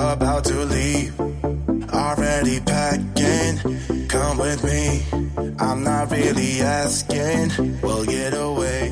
about to leave. Already packing, come with me.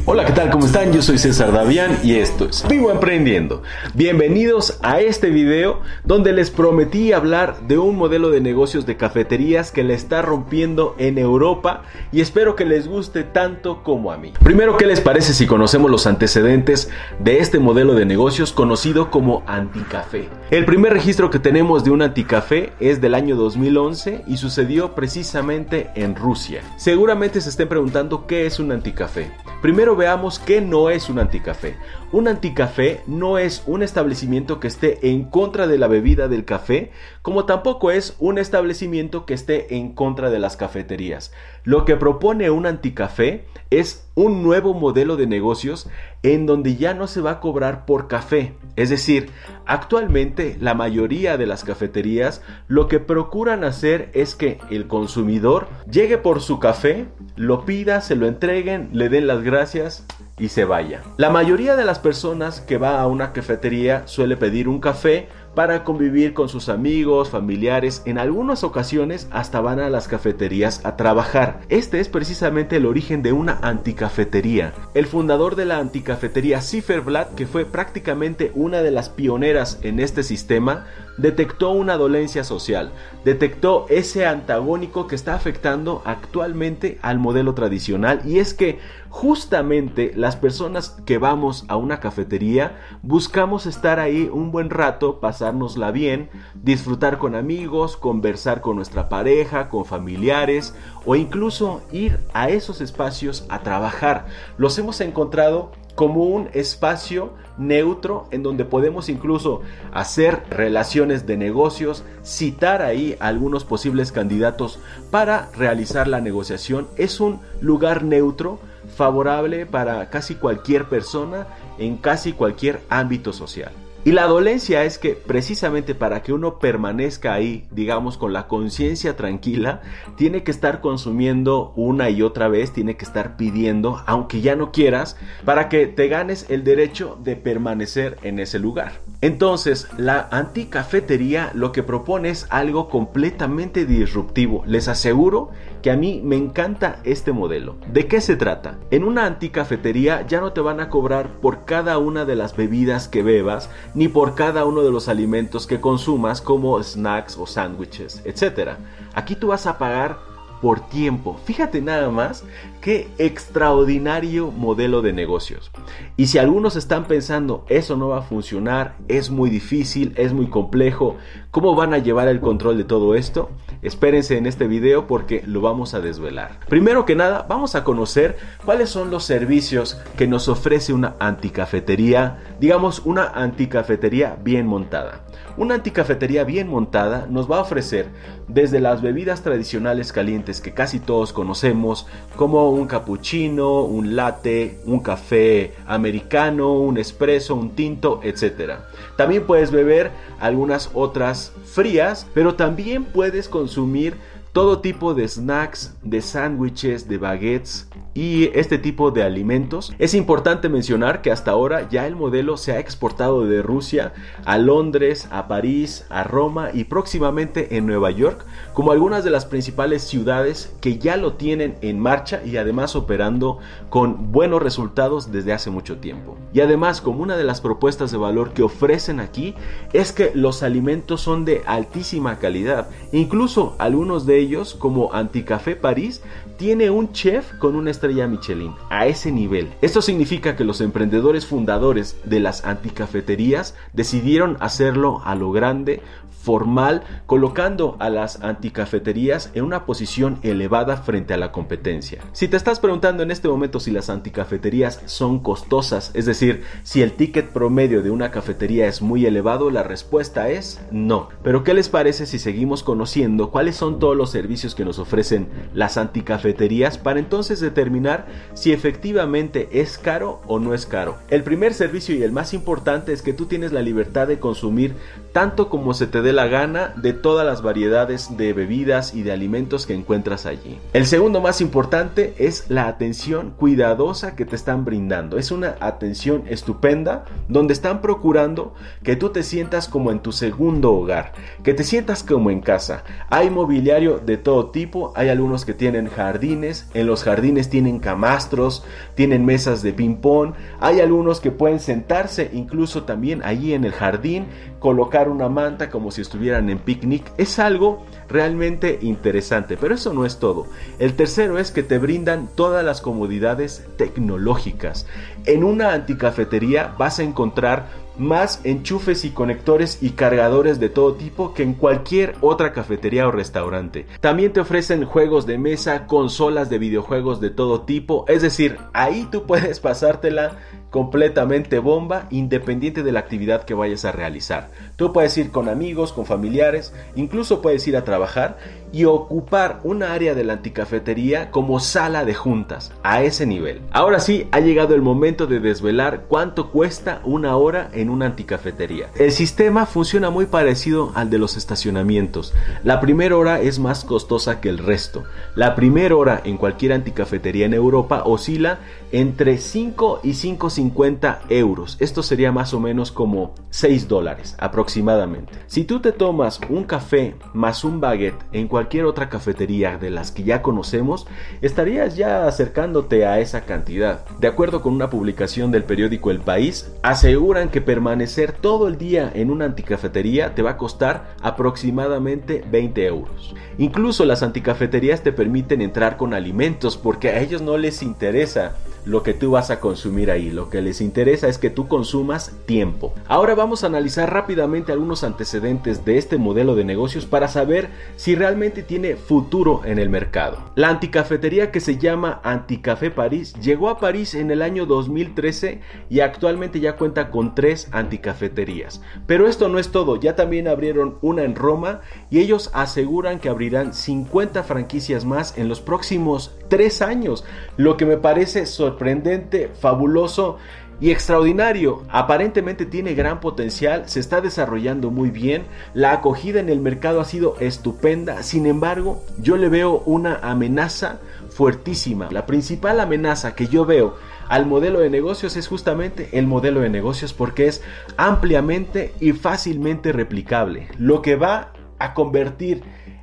Hola, ¿qué tal? ¿Cómo están? Yo soy César Davián y esto es Vivo Emprendiendo. Bienvenidos a este video donde les prometí hablar de un modelo de negocios de cafeterías que le está rompiendo en Europa y espero que les guste tanto como a mí. Primero, ¿qué les parece si conocemos los antecedentes de este modelo de negocios conocido como anticafé? El primer registro que tenemos de un anticafé es del año 2011 y sucedió precisamente en Rusia. Seguramente se estén preguntando qué es un anticafé. Primero veamos qué no es un anticafé. Un anticafé no es un establecimiento que esté en contra de la bebida del café, como tampoco es un establecimiento que esté en contra de las cafeterías. Lo que propone un anticafé es un nuevo modelo de negocios en donde ya no se va a cobrar por café. Es decir, actualmente la mayoría de las cafeterías lo que procuran hacer es que el consumidor llegue por su café, lo pida, se lo entreguen, le den las gracias y se vaya. La mayoría de las personas que va a una cafetería suele pedir un café para convivir con sus amigos, familiares, en algunas ocasiones hasta van a las cafeterías a trabajar. Este es precisamente el origen de una anticafetería. El fundador de la anticafetería Ciferblatt, que fue prácticamente una de las pioneras en este sistema, detectó una dolencia social, detectó ese antagónico que está afectando actualmente al modelo tradicional y es que justamente las personas que vamos a una cafetería buscamos estar ahí un buen rato, pasárnosla bien, disfrutar con amigos, conversar con nuestra pareja, con familiares o incluso ir a esos espacios a trabajar. Los hemos encontrado como un espacio neutro en donde podemos incluso hacer relaciones de negocios, citar ahí algunos posibles candidatos para realizar la negociación. Es un lugar neutro favorable para casi cualquier persona en casi cualquier ámbito social. Y la dolencia es que precisamente para que uno permanezca ahí, digamos, con la conciencia tranquila, tiene que estar consumiendo una y otra vez, tiene que estar pidiendo, aunque ya no quieras, para que te ganes el derecho de permanecer en ese lugar. Entonces, la anticafetería lo que propone es algo completamente disruptivo. Les aseguro que a mí me encanta este modelo. ¿De qué se trata? En una anticafetería ya no te van a cobrar por cada una de las bebidas que bebas, ni por cada uno de los alimentos que consumas como snacks o sándwiches, etc. Aquí tú vas a pagar por tiempo. Fíjate nada más qué extraordinario modelo de negocios. Y si algunos están pensando, eso no va a funcionar, es muy difícil, es muy complejo, ¿cómo van a llevar el control de todo esto? Espérense en este video porque lo vamos a desvelar. Primero que nada, vamos a conocer cuáles son los servicios que nos ofrece una anticafetería, digamos una anticafetería bien montada. Una anticafetería bien montada nos va a ofrecer desde las bebidas tradicionales calientes que casi todos conocemos, como un cappuccino, un latte, un café americano, un espresso, un tinto, etc. También puedes beber algunas otras frías, pero también puedes consumir todo tipo de snacks, de sándwiches, de baguettes y este tipo de alimentos. Es importante mencionar que hasta ahora ya el modelo se ha exportado de Rusia a Londres, a París, a Roma y próximamente en Nueva York, como algunas de las principales ciudades que ya lo tienen en marcha y además operando con buenos resultados desde hace mucho tiempo. Y además, como una de las propuestas de valor que ofrecen aquí es que los alimentos son de altísima calidad. Incluso algunos de ellos, como Anticafé París, tiene un chef con una estrella Michelin a ese nivel. Esto significa que los emprendedores fundadores de las anticafeterías decidieron hacerlo a lo grande, formal, colocando a las anticafeterías en una posición elevada frente a la competencia. Si te estás preguntando en este momento si las anticafeterías son costosas, es decir, si el ticket promedio de una cafetería es muy elevado, la respuesta es no. Pero ¿qué les parece si seguimos conociendo cuáles son todos los servicios que nos ofrecen las anticafeterías para entonces determinar si efectivamente es caro o no es caro. El primer servicio y el más importante es que tú tienes la libertad de consumir tanto como se te dé la gana de todas las variedades de bebidas y de alimentos que encuentras allí. El segundo más importante es la atención cuidadosa que te están brindando. Es una atención estupenda donde están procurando que tú te sientas como en tu segundo hogar, que te sientas como en casa. Hay mobiliario de todo tipo, hay algunos que tienen jardines, en los jardines tienen camastros, tienen mesas de ping pong, hay algunos que pueden sentarse incluso también allí en el jardín, colocar una manta como si estuvieran en picnic. Es algo realmente interesante, pero eso no es todo. El tercero es que te brindan todas las comodidades tecnológicas. En una anticafetería vas a encontrar más enchufes y conectores y cargadores de todo tipo que en cualquier otra cafetería o restaurante. También te ofrecen juegos de mesa, consolas de videojuegos de todo tipo, es decir, ahí tú puedes pasártela completamente bomba independiente de la actividad que vayas a realizar. Tú puedes ir con amigos, con familiares, incluso puedes ir a trabajar y ocupar una área de la anticafetería como sala de juntas, a ese nivel. Ahora sí, ha llegado el momento de desvelar cuánto cuesta una hora en una anticafetería. El sistema funciona muy parecido al de los estacionamientos. La primera hora es más costosa que el resto. La primera hora en cualquier anticafetería en Europa oscila entre 5 y 5,50 euros. Esto sería más o menos como 6 dólares aproximadamente. Si tú te tomas un café más un baguette en cualquier otra cafetería de las que ya conocemos, estarías ya acercándote a esa cantidad. De acuerdo con una publicación del periódico El País, aseguran que permanecer todo el día en una anticafetería te va a costar aproximadamente 20 euros. Incluso las anticafeterías te permiten entrar con alimentos porque a ellos no les interesa lo que tú vas a consumir ahí. Lo que les interesa es que tú consumas tiempo. Ahora vamos a analizar rápidamente algunos antecedentes de este modelo de negocios para saber si realmente tiene futuro en el mercado. La anticafetería que se llama Anticafé París llegó a París en el año 2013 y actualmente ya cuenta con tres anticafeterías. Pero esto no es todo, ya también abrieron una en Roma y ellos aseguran que abrirán 50 franquicias más en los próximos tres años, lo que me parece sorprendente sorprendente, fabuloso y extraordinario. Aparentemente tiene gran potencial, se está desarrollando muy bien, la acogida en el mercado ha sido estupenda, sin embargo yo le veo una amenaza fuertísima. La principal amenaza que yo veo al modelo de negocios es justamente el modelo de negocios porque es ampliamente y fácilmente replicable, lo que va a convertir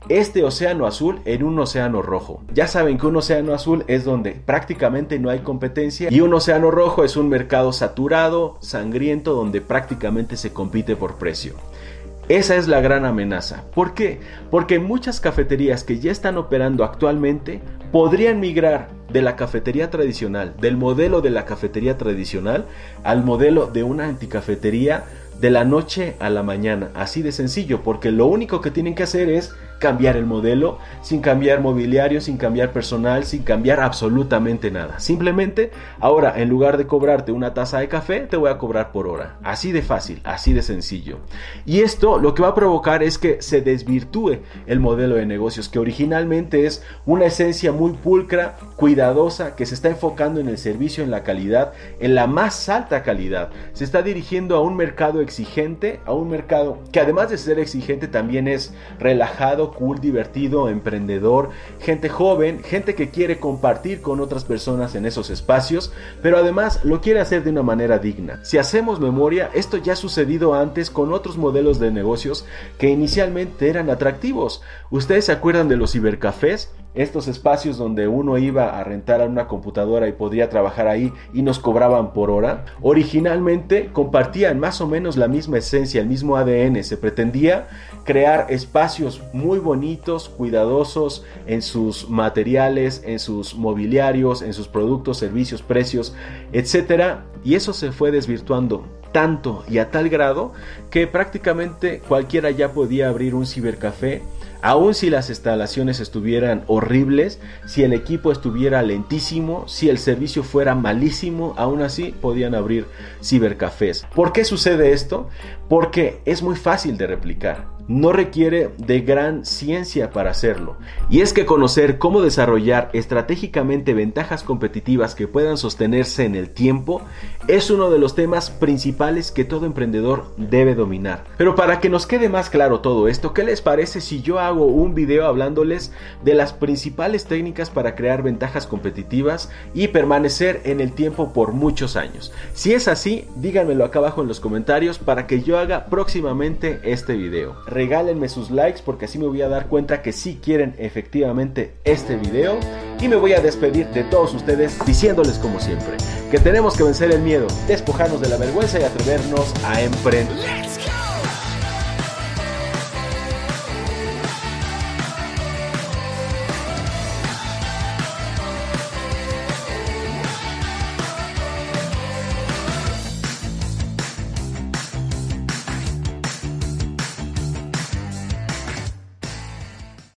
este océano azul en un océano rojo. Ya saben que un océano azul es donde prácticamente no hay competencia y un océano rojo es un mercado saturado, sangriento, donde prácticamente se compite por precio. Esa es la gran amenaza. ¿Por qué? Porque muchas cafeterías que ya están operando actualmente podrían migrar de la cafetería tradicional, del modelo de la cafetería tradicional, al modelo de una anticafetería de la noche a la mañana. Así de sencillo, porque lo único que tienen que hacer es cambiar el modelo, sin cambiar mobiliario, sin cambiar personal, sin cambiar absolutamente nada. Simplemente, ahora en lugar de cobrarte una taza de café, te voy a cobrar por hora. Así de fácil, así de sencillo. Y esto lo que va a provocar es que se desvirtúe el modelo de negocios, que originalmente es una esencia muy pulcra, cuidadosa, que se está enfocando en el servicio, en la calidad, en la más alta calidad. Se está dirigiendo a un mercado exigente, a un mercado que además de ser exigente también es relajado, cool, divertido, emprendedor, gente joven, gente que quiere compartir con otras personas en esos espacios, pero además lo quiere hacer de una manera digna. Si hacemos memoria, esto ya ha sucedido antes con otros modelos de negocios que inicialmente eran atractivos. ¿Ustedes se acuerdan de los cibercafés? Estos espacios donde uno iba a rentar a una computadora y podría trabajar ahí y nos cobraban por hora, originalmente compartían más o menos la misma esencia, el mismo ADN. Se pretendía crear espacios muy bonitos, cuidadosos en sus materiales, en sus mobiliarios, en sus productos, servicios, precios, etc. Y eso se fue desvirtuando tanto y a tal grado que prácticamente cualquiera ya podía abrir un cibercafé Aun si las instalaciones estuvieran horribles, si el equipo estuviera lentísimo, si el servicio fuera malísimo, aún así podían abrir cibercafés. ¿Por qué sucede esto? Porque es muy fácil de replicar no requiere de gran ciencia para hacerlo. Y es que conocer cómo desarrollar estratégicamente ventajas competitivas que puedan sostenerse en el tiempo es uno de los temas principales que todo emprendedor debe dominar. Pero para que nos quede más claro todo esto, ¿qué les parece si yo hago un video hablándoles de las principales técnicas para crear ventajas competitivas y permanecer en el tiempo por muchos años? Si es así, díganmelo acá abajo en los comentarios para que yo haga próximamente este video regálenme sus likes porque así me voy a dar cuenta que sí quieren efectivamente este video. Y me voy a despedir de todos ustedes diciéndoles como siempre que tenemos que vencer el miedo, despojarnos de la vergüenza y atrevernos a emprender.